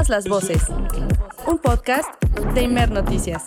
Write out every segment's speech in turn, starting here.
Todas las voces. Un podcast de Imer Noticias.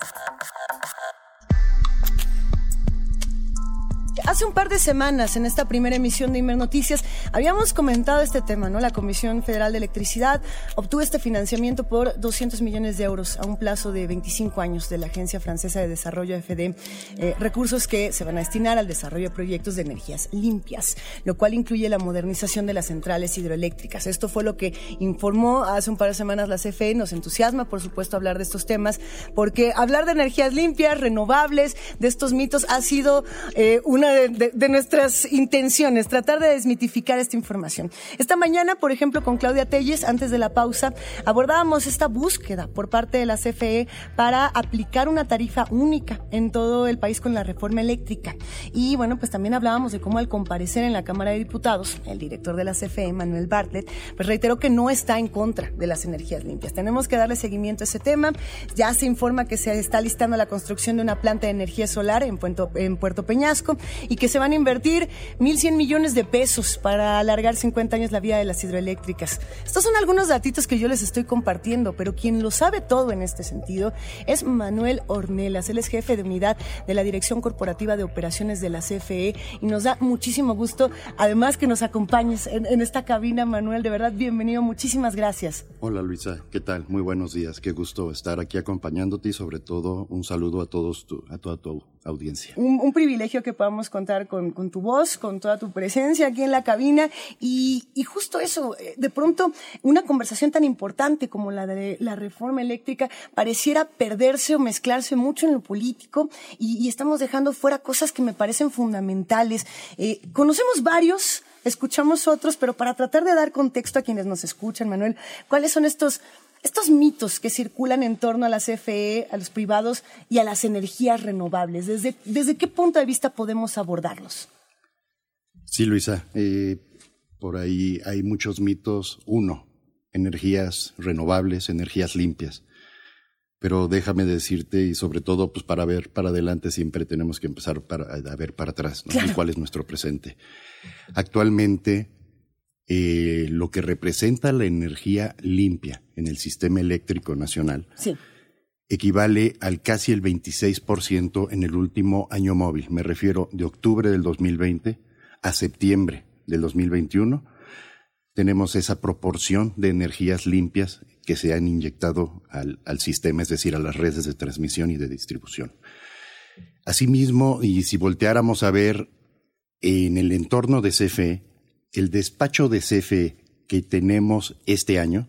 Hace un par de semanas, en esta primera emisión de Inmer Noticias, habíamos comentado este tema, ¿no? La Comisión Federal de Electricidad obtuvo este financiamiento por 200 millones de euros a un plazo de 25 años de la Agencia Francesa de Desarrollo FD, eh, recursos que se van a destinar al desarrollo de proyectos de energías limpias, lo cual incluye la modernización de las centrales hidroeléctricas. Esto fue lo que informó hace un par de semanas la CFE. Nos entusiasma, por supuesto, hablar de estos temas, porque hablar de energías limpias, renovables, de estos mitos, ha sido eh, una de, nuestras intenciones, tratar de desmitificar esta información. Esta mañana, por ejemplo, con Claudia Telles, antes de la pausa, abordábamos esta búsqueda por parte de la CFE para aplicar una tarifa única en todo el país con la reforma eléctrica. Y bueno, pues también hablábamos de cómo al comparecer en la Cámara de Diputados, el director de la CFE, Manuel Bartlett, pues reiteró que no está en contra de las energías limpias. Tenemos que darle seguimiento a ese tema. Ya se informa que se está listando la construcción de una planta de energía solar en Puerto, en Puerto Peñasco que se van a invertir 1.100 millones de pesos para alargar 50 años la vida de las hidroeléctricas. Estos son algunos datitos que yo les estoy compartiendo, pero quien lo sabe todo en este sentido es Manuel Ornelas. Él es jefe de unidad de la Dirección Corporativa de Operaciones de la CFE y nos da muchísimo gusto, además que nos acompañes en, esta cabina, Manuel. De verdad, bienvenido. Muchísimas gracias. Hola, Luisa. ¿Qué tal? Muy buenos días. Qué gusto estar aquí acompañándote y sobre todo un saludo a todos, a toda tu audiencia. Un, privilegio que podamos contar con, tu voz, con toda tu presencia aquí en la cabina y, justo eso, eh, de pronto una conversación tan importante como la de la reforma eléctrica pareciera perderse o mezclarse mucho en lo político y, estamos dejando fuera cosas que me parecen fundamentales. Eh, conocemos varios escuchamos otros, pero para tratar de dar contexto a quienes nos escuchan, Manuel, ¿cuáles son estos estos mitos que circulan en torno a la CFE, a los privados y a las energías renovables, ¿desde, desde qué punto de vista podemos abordarlos? Sí, Luisa, eh, por ahí hay muchos mitos. Uno, energías renovables, energías limpias. Pero déjame decirte, y sobre todo, pues para ver para adelante siempre tenemos que empezar a ver para atrás, ¿no? cuál es nuestro presente. Actualmente eh, lo que representa la energía limpia en el sistema eléctrico nacional equivale al casi el 26% en el último año móvil. Me refiero de octubre del 2020 a septiembre del 2021. Tenemos esa proporción de energías limpias que se han inyectado al, al sistema, es decir, a las redes de transmisión y de distribución. Asimismo, y si volteáramos a ver en el entorno de CFE, el despacho de CFE que tenemos este año,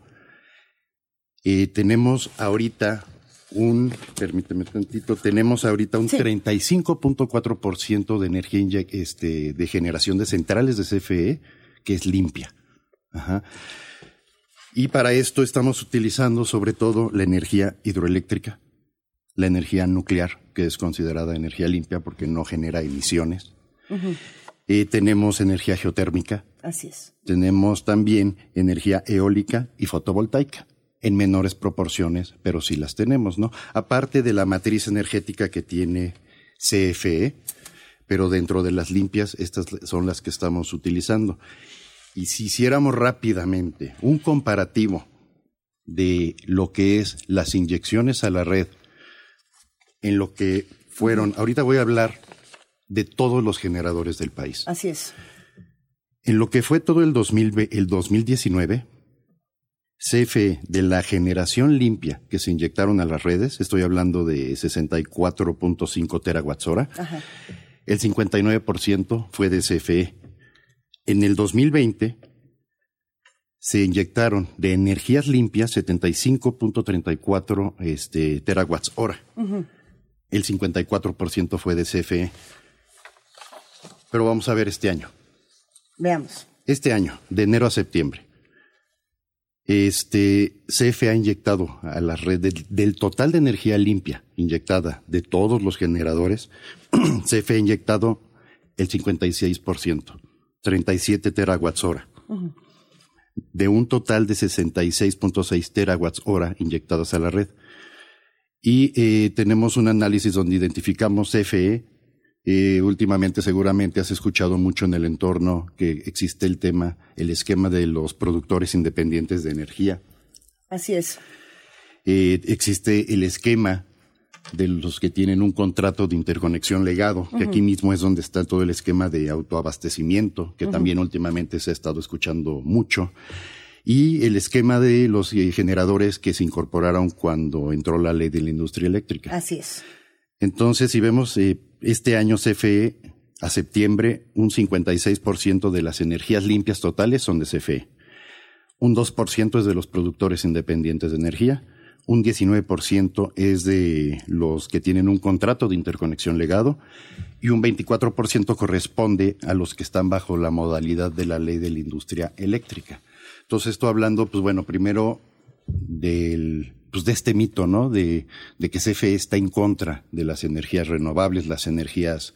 eh, tenemos ahorita un, permíteme tantito, tenemos ahorita un 35.4% de energía este, de generación de centrales de CFE que es limpia. Y para esto estamos utilizando sobre todo la energía hidroeléctrica, la energía nuclear, que es considerada energía limpia porque no genera emisiones. Eh, tenemos energía geotérmica. Así es. Tenemos también energía eólica y fotovoltaica en menores proporciones, pero sí las tenemos, ¿no? Aparte de la matriz energética que tiene CFE, pero dentro de las limpias, estas son las que estamos utilizando. Y si hiciéramos rápidamente un comparativo de lo que es las inyecciones a la red en lo que fueron, ahorita voy a hablar de todos los generadores del país. Así es. En lo que fue todo el, 2000, el 2019, CFE de la generación limpia que se inyectaron a las redes, estoy hablando de 64.5 terawatts hora, el 59% fue de CFE. En el 2020 se inyectaron de energías limpias 75.34 este, terawatts hora. El 54% fue de CFE. Pero vamos a ver este año. Veamos. Este año, de enero a septiembre, este CFE ha inyectado a la red del, total de energía limpia inyectada de todos los generadores, CFE ha inyectado el 56%, 37 terawatts hora. De un total de 66.6 terawatts hora inyectadas a la red. Y eh, tenemos un análisis donde identificamos CFE eh, últimamente seguramente has escuchado mucho en el entorno que existe el tema, el esquema de los productores independientes de energía. Así es. Eh, existe el esquema de los que tienen un contrato de interconexión legado, que aquí mismo es donde está todo el esquema de autoabastecimiento, que también últimamente se ha estado escuchando mucho, y el esquema de los eh, generadores que se incorporaron cuando entró la ley de la industria eléctrica. Así es. Entonces, si vemos eh, este año CFE a septiembre, un 56% de las energías limpias totales son de CFE. Un 2% es de los productores independientes de energía un 19% es de los que tienen un contrato de interconexión legado y un 24% corresponde a los que están bajo la modalidad de la ley de la industria eléctrica. Entonces, esto hablando, pues bueno, primero del, pues de este mito, ¿no? De, de que CFE está en contra de las energías renovables, las energías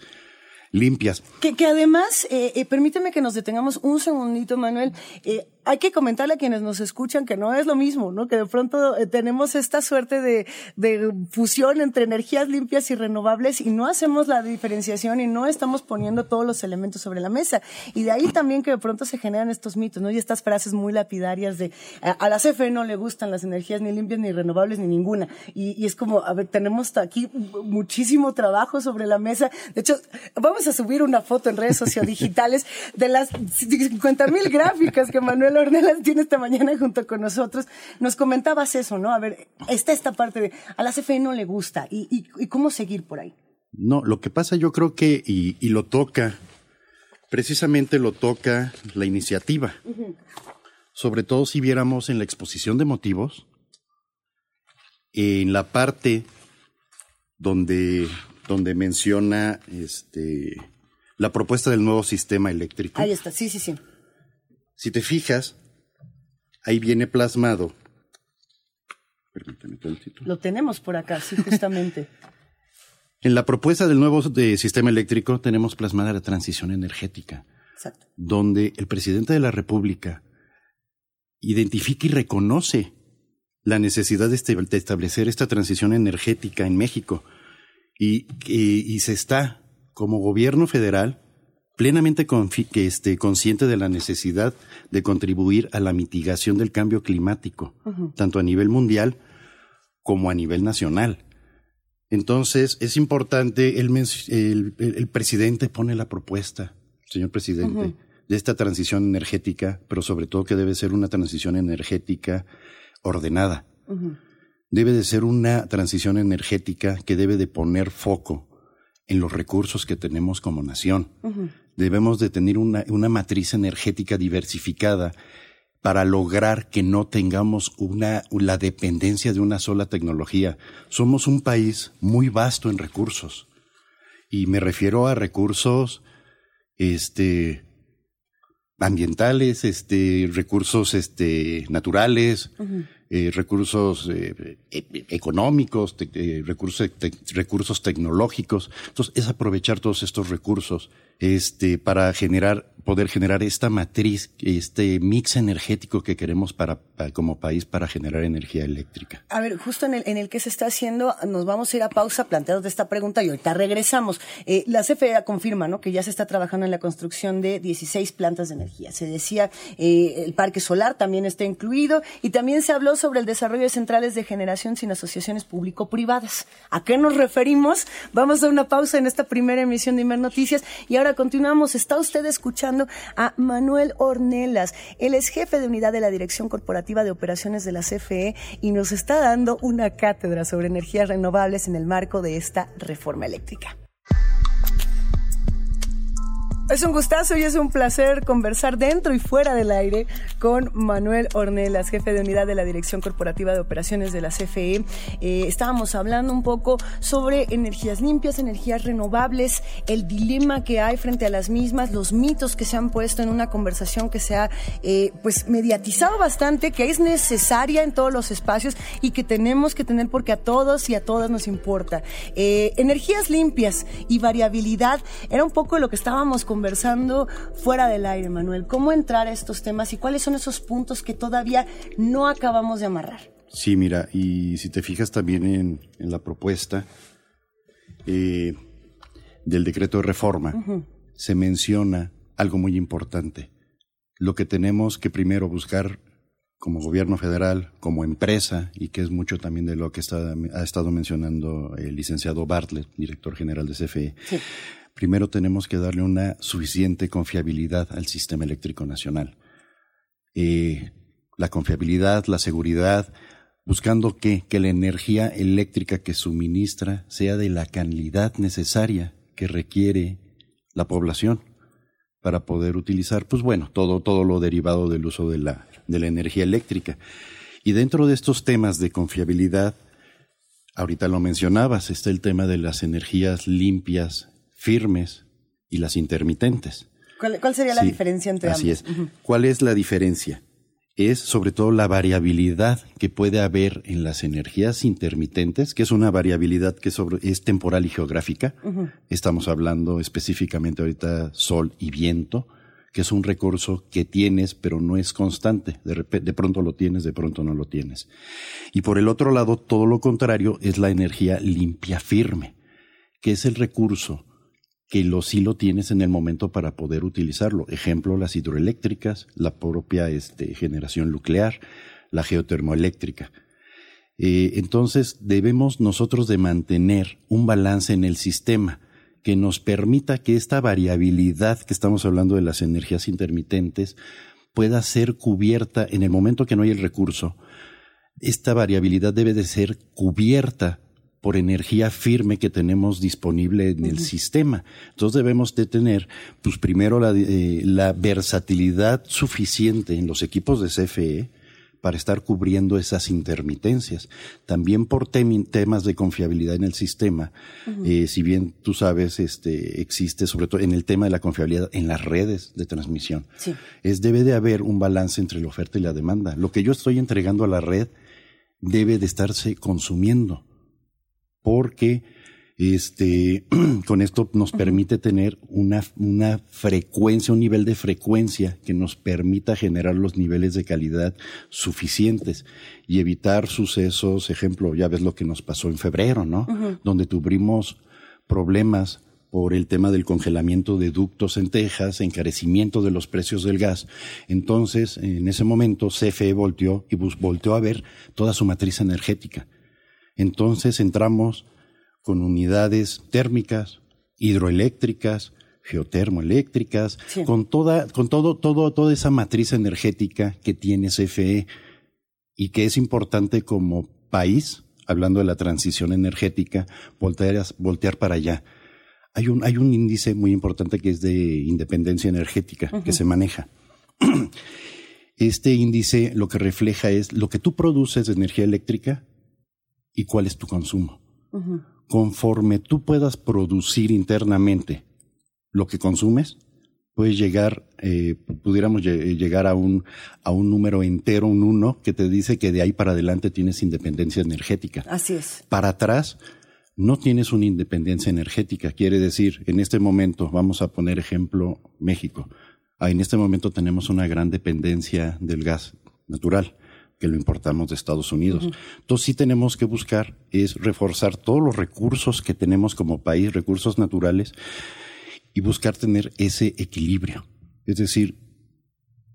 limpias. Que, que además, eh, eh, permíteme que nos detengamos un segundito, Manuel. Eh, hay que comentarle a quienes nos escuchan que no es lo mismo, ¿no? Que de pronto eh, tenemos esta suerte de, fusión entre energías limpias y renovables y no hacemos la diferenciación y no estamos poniendo todos los elementos sobre la mesa. Y de ahí también que de pronto se generan estos mitos, ¿no? Y estas frases muy lapidarias de a, la CFE no le gustan las energías ni limpias ni renovables ni ninguna. Y, y es como, a ver, tenemos aquí muchísimo trabajo sobre la mesa. De hecho, vamos a subir una foto en redes sociodigitales de las 50 mil gráficas que Manuel Ornelas tiene esta mañana junto con nosotros, nos comentabas eso, ¿no? A ver, está esta parte de a la CFE no le gusta y, y, cómo seguir por ahí. No, lo que pasa yo creo que, y, y lo toca, precisamente lo toca la iniciativa. Sobre todo si viéramos en la exposición de motivos, en la parte donde, donde menciona este, la propuesta del nuevo sistema eléctrico. Ahí está, sí, sí, sí. Si te fijas, ahí viene plasmado. Permítame Lo tenemos por acá, sí, justamente. en la propuesta del nuevo sistema eléctrico tenemos plasmada la transición energética, Exacto. donde el presidente de la República identifica y reconoce la necesidad de establecer esta transición energética en México y, y se está, como gobierno federal, plenamente que esté consciente de la necesidad de contribuir a la mitigación del cambio climático, tanto a nivel mundial como a nivel nacional. Entonces, es importante, el, el, presidente pone la propuesta, señor presidente, de esta transición energética, pero sobre todo que debe ser una transición energética ordenada. Debe de ser una transición energética que debe de poner foco en los recursos que tenemos como nación debemos de tener una, una matriz energética diversificada para lograr que no tengamos una, la dependencia de una sola tecnología. Somos un país muy vasto en recursos. Y me refiero a recursos, este, ambientales, este, recursos, este, naturales, eh, recursos eh, e, económicos, eh, recursos, recursos tecnológicos. Entonces, es aprovechar todos estos recursos este, para generar, poder generar esta matriz, este mix energético que queremos para, como país para generar energía eléctrica. A ver, justo en el, en el que se está haciendo, nos vamos a ir a pausa planteados de esta pregunta y ahorita regresamos. Eh, la CFE confirma, ¿no? Que ya se está trabajando en la construcción de 16 plantas de energía. Se decía, eh, el parque solar también está incluido y también se habló sobre el desarrollo de centrales de generación sin asociaciones público-privadas. ¿A qué nos referimos? Vamos a una pausa en esta primera emisión de Imer Noticias y ahora continuamos. Está usted escuchando a Manuel Ornelas. Él es jefe de unidad de la Dirección Corporativa de Operaciones de la CFE y nos está dando una cátedra sobre energías renovables en el marco de esta reforma eléctrica. Es un gustazo y es un placer conversar dentro y fuera del aire con Manuel Ornelas, jefe de unidad de la Dirección Corporativa de Operaciones de la CFE. Eh, estábamos hablando un poco sobre energías limpias, energías renovables, el dilema que hay frente a las mismas, los mitos que se han puesto en una conversación que se ha eh, pues mediatizado bastante, que es necesaria en todos los espacios y que tenemos que tener porque a todos y a todas nos importa. Eh, energías limpias y variabilidad era un poco lo que estábamos conversando conversando fuera del aire, Manuel. ¿Cómo entrar a estos temas y cuáles son esos puntos que todavía no acabamos de amarrar? Sí, mira, y si te fijas también en, la propuesta eh, del decreto de reforma, se menciona algo muy importante. Lo que tenemos que primero buscar como gobierno federal, como empresa, y que es mucho también de lo que está, ha estado mencionando el licenciado Bartlett, director general de CFE. Primero tenemos que darle una suficiente confiabilidad al sistema eléctrico nacional. Eh, la confiabilidad, la seguridad, buscando que, que la energía eléctrica que suministra sea de la calidad necesaria que requiere la población para poder utilizar, pues bueno, todo, todo lo derivado del uso de la, de la energía eléctrica. Y dentro de estos temas de confiabilidad, ahorita lo mencionabas, está el tema de las energías limpias, firmes y las intermitentes. ¿Cuál, sería la diferencia entre así es. ¿Cuál es la diferencia? Es sobre todo la variabilidad que puede haber en las energías intermitentes, que es una variabilidad que es temporal y geográfica. Estamos hablando específicamente ahorita sol y viento que es un recurso que tienes, pero no es constante. De, de pronto lo tienes, de pronto no lo tienes. Y por el otro lado, todo lo contrario es la energía limpia firme, que es el recurso que lo sí lo tienes en el momento para poder utilizarlo. Ejemplo, las hidroeléctricas, la propia este, generación nuclear, la geotermoeléctrica. Eh, entonces debemos nosotros de mantener un balance en el sistema que nos permita que esta variabilidad que estamos hablando de las energías intermitentes pueda ser cubierta en el momento que no hay el recurso. Esta variabilidad debe de ser cubierta por energía firme que tenemos disponible en el sistema. Entonces debemos de tener, pues primero la, eh, la versatilidad suficiente en los equipos de CFE para estar cubriendo esas intermitencias. También por temas de confiabilidad en el sistema, eh, si bien tú sabes, este, existe sobre todo en el tema de la confiabilidad en las redes de transmisión. Es debe de haber un balance entre la oferta y la demanda. Lo que yo estoy entregando a la red debe de estarse consumiendo porque este, con esto nos permite tener una, una frecuencia, un nivel de frecuencia que nos permita generar los niveles de calidad suficientes y evitar sucesos, ejemplo, ya ves lo que nos pasó en febrero, ¿no? Donde tuvimos problemas por el tema del congelamiento de ductos en Texas, encarecimiento de los precios del gas. Entonces, en ese momento, CFE volteó y volteó a ver toda su matriz energética. Entonces entramos con unidades térmicas, hidroeléctricas, geotermoeléctricas, con toda, con todo, todo, toda esa matriz energética que tiene CFE y que es importante como país, hablando de la transición energética, voltear, voltear para allá. Hay un, hay un índice muy importante que es de independencia energética que se maneja. Este índice lo que refleja es lo que tú produces de energía eléctrica y cuál es tu consumo conforme tú puedas producir internamente lo que consumes, puedes llegar, eh, pudiéramos llegar a un, a un número entero, un uno, que te dice que de ahí para adelante tienes independencia energética. Así es. Para atrás, no tienes una independencia energética. Quiere decir, en este momento, vamos a poner ejemplo México. Ah, en este momento tenemos una gran dependencia del gas natural que lo importamos de Estados Unidos. Entonces sí tenemos que buscar es reforzar todos los recursos que tenemos como país, recursos naturales, y buscar tener ese equilibrio. Es decir,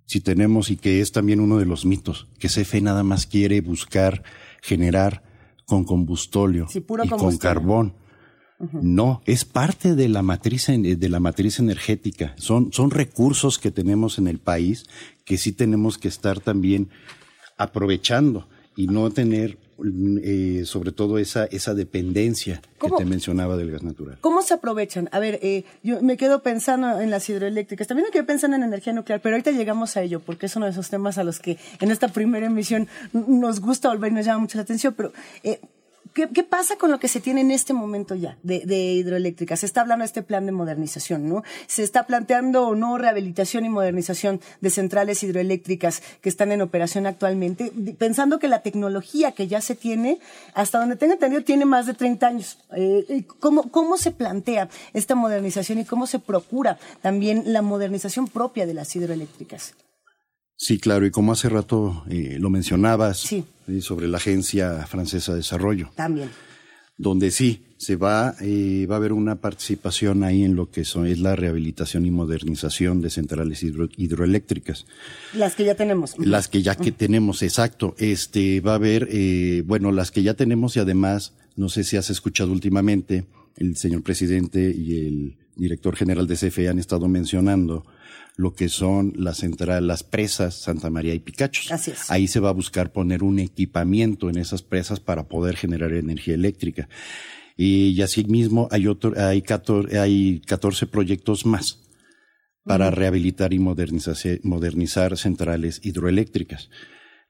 si tenemos, y que es también uno de los mitos, que CFE nada más quiere buscar generar con combustóleo y con carbón. No, es parte de la matriz de la matriz energética. Son, son recursos que tenemos en el país que sí tenemos que estar también aprovechando y no tener eh, sobre todo esa, esa dependencia que te mencionaba del gas natural. ¿Cómo se aprovechan? A ver, eh, yo me quedo pensando en las hidroeléctricas, también me quedo pensando en energía nuclear, pero ahorita llegamos a ello, porque es uno de esos temas a los que en esta primera emisión nos gusta volver y nos llama mucho la atención, pero eh, ¿Qué, pasa con lo que se tiene en este momento ya de, de hidroeléctricas? Se está hablando de este plan de modernización, ¿no? Se está planteando o no rehabilitación y modernización de centrales hidroeléctricas que están en operación actualmente, pensando que la tecnología que ya se tiene, hasta donde tengo entendido, tiene más de 30 años. Eh, ¿cómo, ¿Cómo se plantea esta modernización y cómo se procura también la modernización propia de las hidroeléctricas? Sí, claro, y como hace rato eh, lo mencionabas, sí. sobre la Agencia Francesa de Desarrollo. También. Donde sí, se va, eh, va a haber una participación ahí en lo que son, es la rehabilitación y modernización de centrales hidroeléctricas. Las que ya tenemos. Las que ya que tenemos, exacto. Este, va a haber, eh, bueno, las que ya tenemos y además, no sé si has escuchado últimamente, el señor presidente y el director general de CFE han estado mencionando lo que son las centrales, las presas Santa María y Picachos. Así es. Ahí se va a buscar poner un equipamiento en esas presas para poder generar energía eléctrica y, así mismo hay, otro, hay, 14, hay 14 proyectos más para rehabilitar y modernizar, modernizar centrales hidroeléctricas.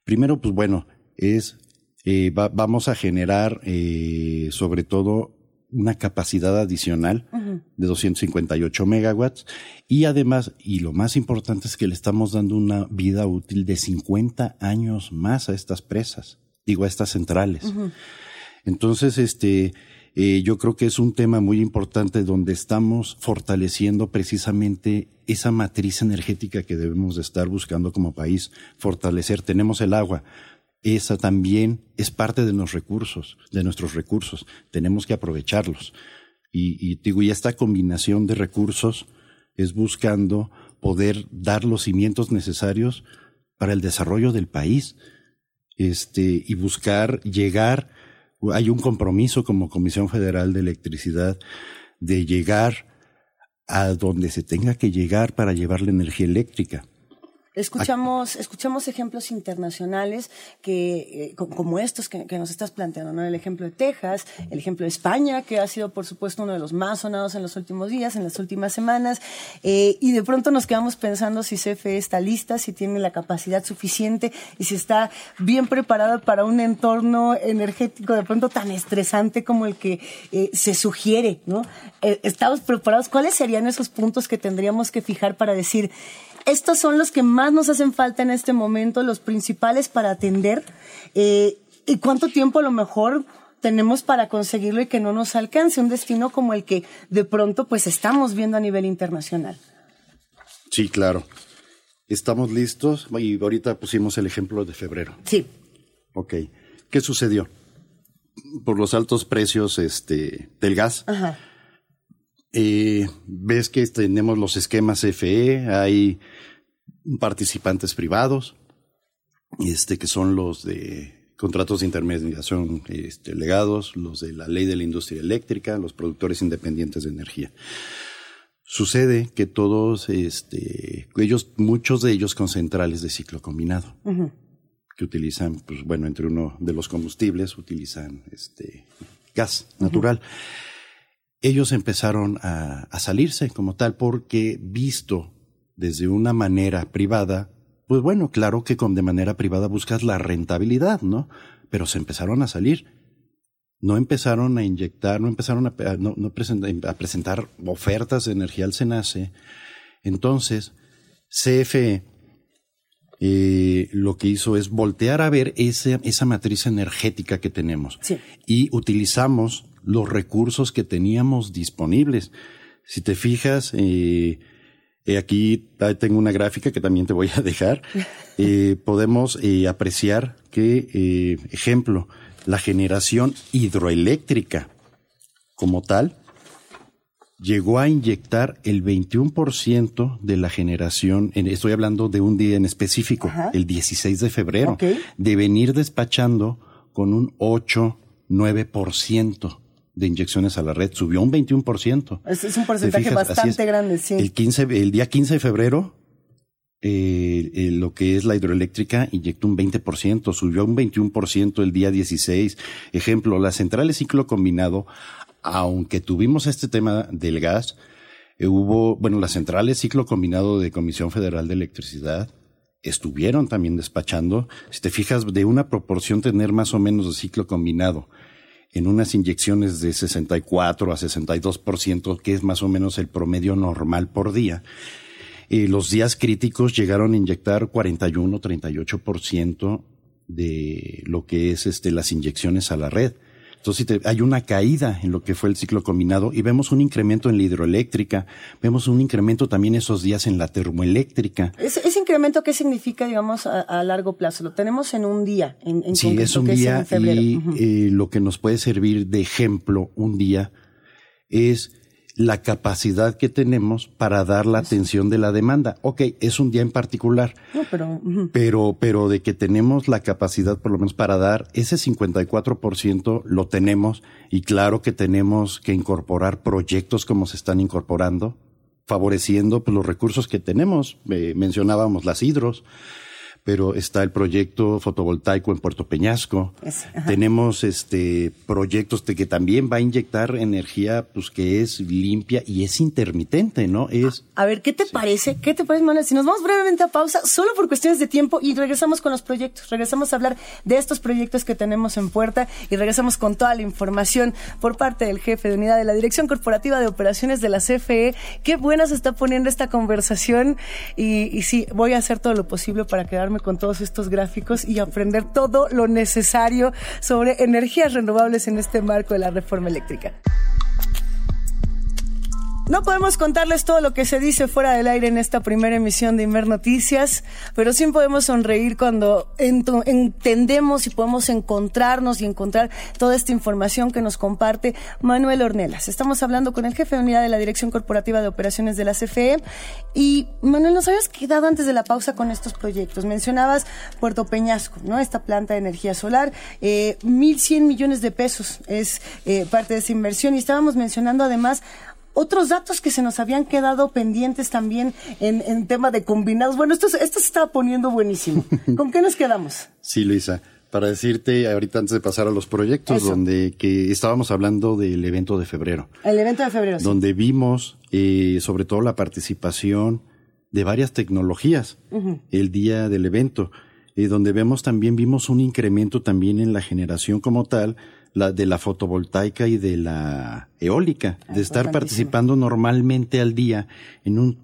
Primero, pues bueno, es eh, vamos a generar eh, sobre todo una capacidad adicional de 258 megawatts y además, y lo más importante es que le estamos dando una vida útil de 50 años más a estas presas, digo a estas centrales. Entonces, este, eh, yo creo que es un tema muy importante donde estamos fortaleciendo precisamente esa matriz energética que debemos de estar buscando como país, fortalecer. Tenemos el agua, esa también es parte de los recursos, de nuestros recursos. Tenemos que aprovecharlos. Y, y digo, y esta combinación de recursos es buscando poder dar los cimientos necesarios para el desarrollo del país. Este, y buscar llegar hay un compromiso como Comisión Federal de Electricidad de llegar a donde se tenga que llegar para llevar la energía eléctrica. Escuchamos, escuchamos ejemplos internacionales que, eh, como estos que, nos estás planteando, ¿no? El ejemplo de Texas, el ejemplo de España, que ha sido, por supuesto, uno de los más sonados en los últimos días, en las últimas semanas, eh, y de pronto nos quedamos pensando si CFE está lista, si tiene la capacidad suficiente y si está bien preparada para un entorno energético de pronto tan estresante como el que eh, se sugiere, ¿no? ¿Estamos preparados? ¿Cuáles serían esos puntos que tendríamos que fijar para decir, estos son los que más nos hacen falta en este momento, los principales para atender. Eh, ¿Y cuánto tiempo a lo mejor tenemos para conseguirlo y que no nos alcance un destino como el que de pronto pues estamos viendo a nivel internacional? Sí, claro. Estamos listos y ahorita pusimos el ejemplo de febrero. Sí. Ok. ¿Qué sucedió? Por los altos precios este, del gas. Ajá eh, ves que tenemos los esquemas FE, hay participantes privados, este, que son los de contratos de intermediación este, legados, los de la ley de la industria eléctrica, los productores independientes de energía. Sucede que todos, este, ellos, muchos de ellos con centrales de ciclo combinado, que utilizan, pues bueno, entre uno de los combustibles utilizan este gas natural ellos empezaron a, salirse como tal porque visto desde una manera privada, pues bueno, claro que con de manera privada buscas la rentabilidad, ¿no? Pero se empezaron a salir. No empezaron a inyectar, no empezaron a, no, a presentar ofertas de energía al SENACE. Entonces, CFE eh, lo que hizo es voltear a ver esa, esa matriz energética que tenemos. Y utilizamos los recursos que teníamos disponibles. Si te fijas, eh, eh, aquí tengo una gráfica que también te voy a dejar. Eh, podemos apreciar que, ejemplo, la generación hidroeléctrica como tal llegó a inyectar el 21% de la generación, estoy hablando de un día en específico, el 16 de febrero, de venir despachando con un 8, 9% de inyecciones a la red, subió un 21%. Es, es un porcentaje bastante grande, sí. El, 15, el día 15 de febrero, eh, eh, lo que es la hidroeléctrica inyectó un 20%, subió un 21% el día 16. Ejemplo, las centrales ciclo combinado, aunque tuvimos este tema del gas, eh, hubo, bueno, las centrales ciclo combinado de Comisión Federal de Electricidad estuvieron también despachando. Si te fijas, de una proporción tener más o menos de ciclo combinado en unas inyecciones de 64 a 62%, que es más o menos el promedio normal por día. Eh, los días críticos llegaron a inyectar 41, 38% de lo que es este, las inyecciones a la red. Entonces hay una caída en lo que fue el ciclo combinado y vemos un incremento en la hidroeléctrica, vemos un incremento también esos días en la termoeléctrica. ¿Ese, incremento qué significa, digamos, a, largo plazo? Lo tenemos en un día. En, sí, es un día y eh, lo que nos puede servir de ejemplo un día es la capacidad que tenemos para dar la atención de la demanda. Ok, es un día en particular, pero, pero, pero de que tenemos la capacidad por lo menos para dar ese 54% lo tenemos y claro que tenemos que incorporar proyectos como se están incorporando, favoreciendo pues, los recursos que tenemos. Eh, mencionábamos las hidros, pero está el proyecto fotovoltaico en Puerto Peñasco. Tenemos este proyectos de que también va a inyectar energía pues que es limpia y es intermitente, ¿no? Es A ver, ¿qué te parece? ¿Qué te parece, Manuel? Si nos vamos brevemente a pausa, solo por cuestiones de tiempo y regresamos con los proyectos, regresamos a hablar de estos proyectos que tenemos en puerta y regresamos con toda la información por parte del jefe de unidad de la Dirección Corporativa de Operaciones de la CFE. Qué buena se está poniendo esta conversación y, y sí, voy a hacer todo lo posible para quedarme con todos estos gráficos y aprender todo lo necesario sobre energías renovables en este marco de la reforma eléctrica. No podemos contarles todo lo que se dice fuera del aire en esta primera emisión de Inver Noticias, pero sí podemos sonreír cuando entendemos y podemos encontrarnos y encontrar toda esta información que nos comparte Manuel Ornelas. Estamos hablando con el jefe de unidad de la Dirección Corporativa de Operaciones de la CFE. Y Manuel, nos habías quedado antes de la pausa con estos proyectos. Mencionabas Puerto Peñasco, ¿no? Esta planta de energía solar, eh, 1.100 millones de pesos es eh, parte de esa inversión. Y estábamos mencionando además otros datos que se nos habían quedado pendientes también en, en tema de combinados. Bueno, esto, esto se estaba poniendo buenísimo. ¿Con qué nos quedamos? Sí, Luisa. Para decirte, ahorita antes de pasar a los proyectos, donde que estábamos hablando del evento de febrero. El evento de febrero. Donde vimos eh, sobre todo la participación de varias tecnologías el día del evento. y donde vemos también, vimos un incremento también en la generación como tal, la, de la fotovoltaica y de la eólica, de estar participando normalmente al día en un,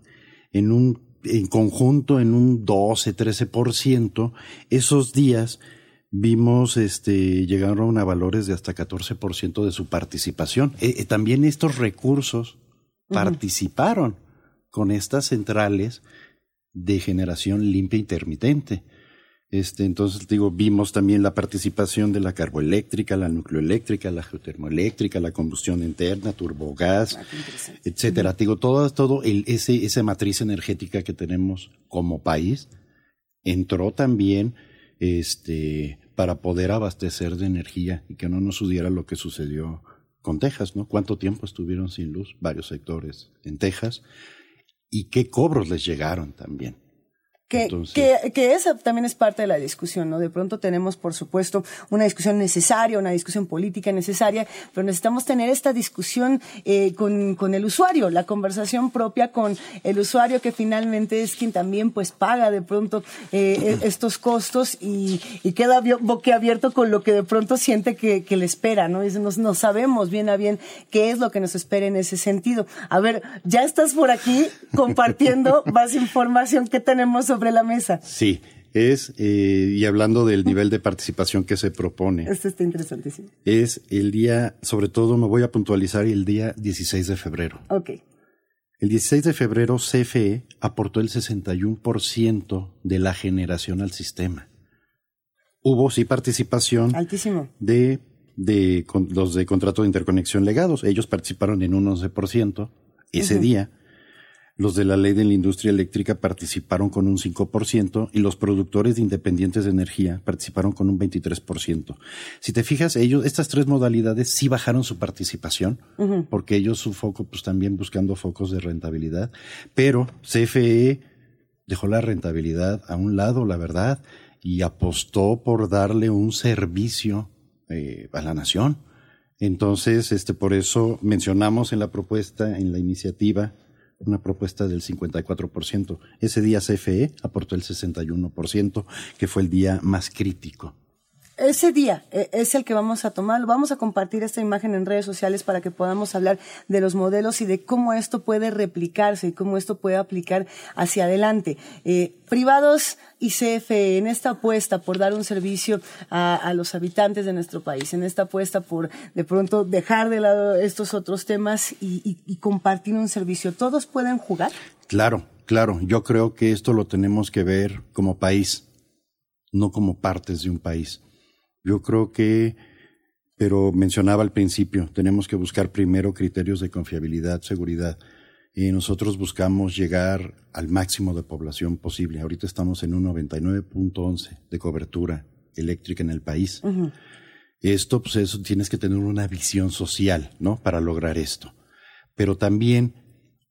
en un, en conjunto en un 12, 13%, esos días vimos este llegaron a valores de hasta 14% de su participación. Eh, eh, también estos recursos participaron con estas centrales de generación limpia intermitente. Este, entonces, digo, vimos también la participación de la carboeléctrica, la nucleoeléctrica, la geotermoeléctrica, la combustión interna, turbogás, ah, etcétera. Digo, todo, todo el, ese, esa matriz energética que tenemos como país entró también, este, para poder abastecer de energía y que no nos sudiera lo que sucedió con Texas, ¿no? ¿Cuánto tiempo estuvieron sin luz? Varios sectores en Texas. ¿Y qué cobros les llegaron también? Que, que, que, esa también es parte de la discusión, ¿no? De pronto tenemos, por supuesto, una discusión necesaria, una discusión política necesaria, pero necesitamos tener esta discusión eh, con, con, el usuario, la conversación propia con el usuario que finalmente es quien también pues paga de pronto eh, e, estos costos y, y, queda boquiabierto con lo que de pronto siente que, que le espera, ¿no? Y no, no sabemos bien a bien qué es lo que nos espera en ese sentido. A ver, ya estás por aquí compartiendo más información que tenemos sobre sobre la mesa. Sí, es, eh, y hablando del nivel de participación que se propone. Esto está interesantísimo. Es el día, sobre todo me voy a puntualizar el día 16 de febrero. Ok. El 16 de febrero CFE aportó el 61% de la generación al sistema. Hubo sí participación Altísimo. de, de los de contrato de interconexión legados. Ellos participaron en un 11% ese día los de la ley de la industria eléctrica participaron con un 5% y los productores de independientes de energía participaron con un 23%. Si te fijas, ellos, estas tres modalidades sí bajaron su participación, porque ellos su foco, pues también buscando focos de rentabilidad, pero CFE dejó la rentabilidad a un lado, la verdad, y apostó por darle un servicio eh, a la nación. Entonces, este, por eso mencionamos en la propuesta, en la iniciativa, una propuesta del 54%. Ese día CFE aportó el 61%, que fue el día más crítico. Ese día eh, es el que vamos a tomar. Vamos a compartir esta imagen en redes sociales para que podamos hablar de los modelos y de cómo esto puede replicarse y cómo esto puede aplicar hacia adelante. Eh, privados y CFE en esta apuesta por dar un servicio a, los habitantes de nuestro país, en esta apuesta por de pronto dejar de lado estos otros temas y compartir un servicio. ¿Todos pueden jugar? Claro, claro. Yo creo que esto lo tenemos que ver como país, no como partes de un país yo creo que, pero mencionaba al principio, tenemos que buscar primero criterios de confiabilidad, seguridad. Y nosotros buscamos llegar al máximo de población posible. Ahorita estamos en un 99.11 de cobertura eléctrica en el país. Esto, pues eso, tienes que tener una visión social, ¿no? Para lograr esto. Pero también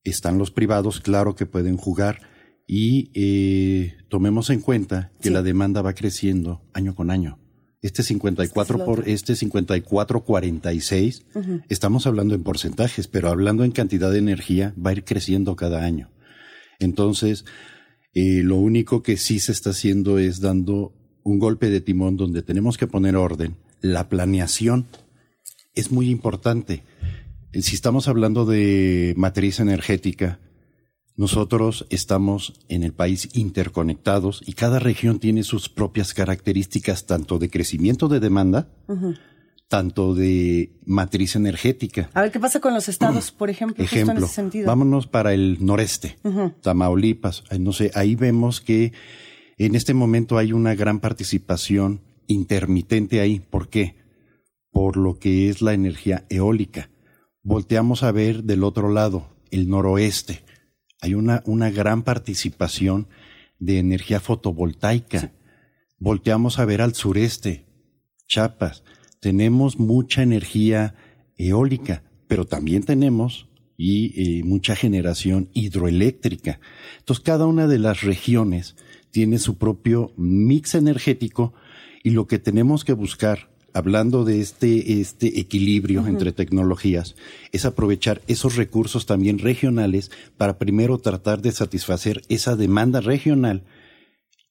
están los privados, claro que pueden jugar y eh, tomemos en cuenta que la demanda va creciendo año con año. Este 54 por este 5446, estamos hablando en porcentajes, pero hablando en cantidad de energía va a ir creciendo cada año. Entonces, eh, lo único que sí se está haciendo es dando un golpe de timón donde tenemos que poner orden. La planeación es muy importante. Si estamos hablando de matriz energética, nosotros estamos en el país interconectados y cada región tiene sus propias características, tanto de crecimiento de demanda, tanto de matriz energética. A ver, ¿qué pasa con los estados, por ejemplo? Ejemplo, en ese sentido? vámonos para el noreste, Tamaulipas. No sé, ahí vemos que en este momento hay una gran participación intermitente ahí. ¿Por qué? Por lo que es la energía eólica. Volteamos a ver del otro lado, el noroeste hay una, una gran participación de energía fotovoltaica. Volteamos a ver al sureste, Chiapas, tenemos mucha energía eólica, pero también tenemos y eh, mucha generación hidroeléctrica. Entonces, cada una de las regiones tiene su propio mix energético y lo que tenemos que buscar hablando de este, este equilibrio entre tecnologías, es aprovechar esos recursos también regionales para primero tratar de satisfacer esa demanda regional.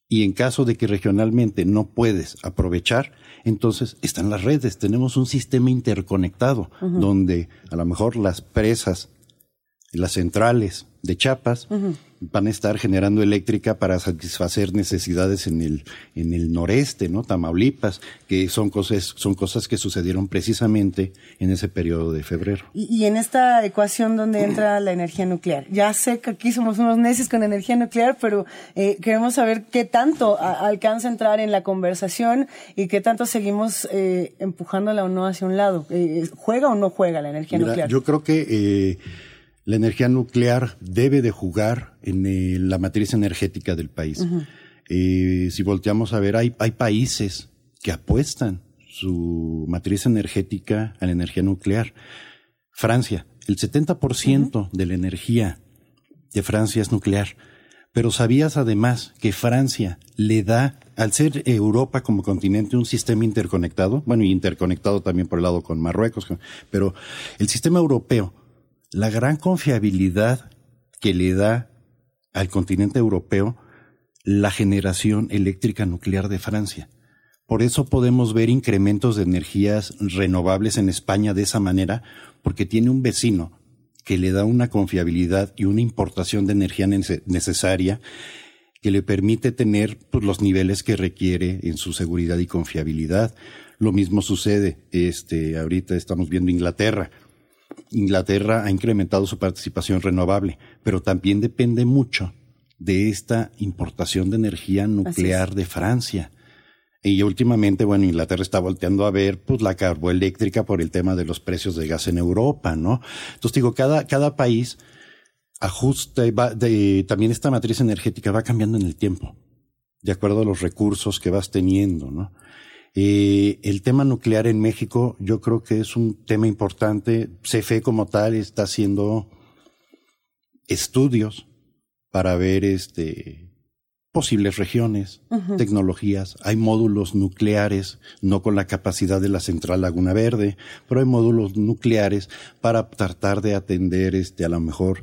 Y en caso de que regionalmente no puedes aprovechar, entonces están las redes. Tenemos un sistema interconectado donde a lo mejor las presas, las centrales de Chiapas, van a estar generando eléctrica para satisfacer necesidades en el, en el noreste, ¿no? Tamaulipas, que son cosas, son cosas que sucedieron precisamente en ese periodo de febrero. Y, en esta ecuación donde entra la energía nuclear. Ya sé que aquí somos unos necios con energía nuclear, pero eh, queremos saber qué tanto alcanza a entrar en la conversación y qué tanto seguimos eh, empujándola o no hacia un lado. Eh, ¿Juega o no juega la energía nuclear? Yo creo que eh, la energía nuclear debe de jugar en eh, la matriz energética del país. Eh, si volteamos a ver, hay, hay países que apuestan su matriz energética a la energía nuclear. Francia, el 70% de la energía de Francia es nuclear. Pero sabías además que Francia le da, al ser Europa como continente, un sistema interconectado, bueno, interconectado también por el lado con Marruecos, pero el sistema europeo la gran confiabilidad que le da al continente europeo la generación eléctrica nuclear de Francia. Por eso podemos ver incrementos de energías renovables en España de esa manera, porque tiene un vecino que le da una confiabilidad y una importación de energía necesaria que le permite tener pues, los niveles que requiere en su seguridad y confiabilidad. Lo mismo sucede, este, ahorita estamos viendo Inglaterra, Inglaterra ha incrementado su participación renovable, pero también depende mucho de esta importación de energía nuclear de Francia. Y últimamente, bueno, Inglaterra está volteando a ver pues la carboeléctrica por el tema de los precios de gas en Europa, ¿no? Entonces digo, cada, cada país ajusta, va de, también esta matriz energética va cambiando en el tiempo, de acuerdo a los recursos que vas teniendo, ¿no? Eh, el tema nuclear en México yo creo que es un tema importante. CFE como tal está haciendo estudios para ver este, posibles regiones, tecnologías. Hay módulos nucleares, no con la capacidad de la central Laguna Verde, pero hay módulos nucleares para tratar de atender este, a lo mejor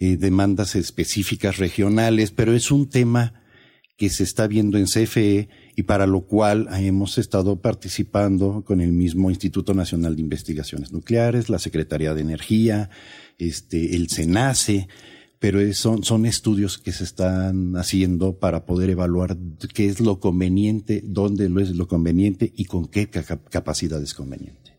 eh, demandas específicas regionales, pero es un tema que se está viendo en CFE y para lo cual hemos estado participando con el mismo Instituto Nacional de Investigaciones Nucleares, la Secretaría de Energía, este, el SENACE, pero son, son estudios que se están haciendo para poder evaluar qué es lo conveniente, dónde lo es lo conveniente y con qué capacidad es conveniente.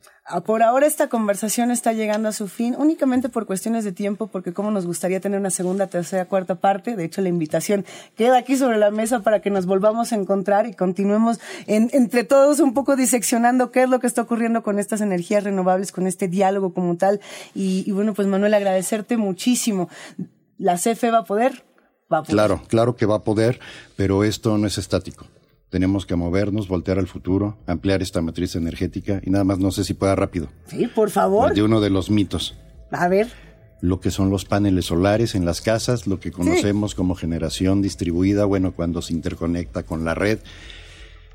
Por ahora esta conversación está llegando a su fin únicamente por cuestiones de tiempo, porque como nos gustaría tener una segunda, tercera, cuarta parte, de hecho la invitación queda aquí sobre la mesa para que nos volvamos a encontrar y continuemos entre todos un poco diseccionando qué es lo que está ocurriendo con estas energías renovables, con este diálogo como tal. Y, bueno, pues Manuel, agradecerte muchísimo. ¿La CFE va a poder? Va a poder. Claro, claro que va a poder, pero esto no es estático tenemos que movernos, voltear al futuro, ampliar esta matriz energética y nada más no sé si pueda rápido. Sí, por favor. De uno de los mitos. A ver. Lo que son los paneles solares en las casas, lo que conocemos como generación distribuida, bueno, cuando se interconecta con la red,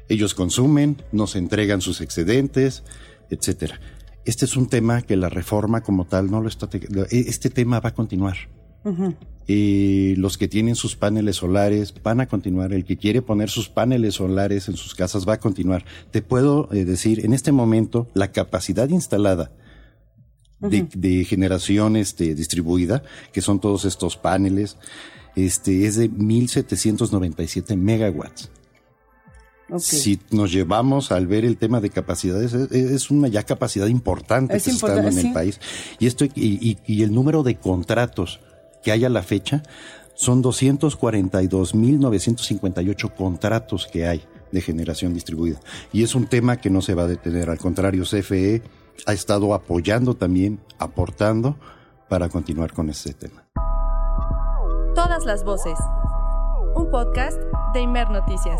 ellos consumen, nos entregan sus excedentes, etcétera. Este es un tema que la reforma como tal no lo está. Este tema va a continuar y los que tienen sus paneles solares van a continuar. El que quiere poner sus paneles solares en sus casas va a continuar. Te puedo eh, decir, en este momento, la capacidad instalada de, generación este, distribuida, que son todos estos paneles, este, es de 1797 megawatts. Si nos llevamos al ver el tema de capacidades, es, una ya capacidad importante que se está dando en el país. Y esto y, y, el número de contratos que hay a la fecha son 242.958 contratos que hay de generación distribuida. Y es un tema que no se va a detener. Al contrario, CFE ha estado apoyando también, aportando para continuar con este tema. Todas las voces. Un podcast de Imer Noticias.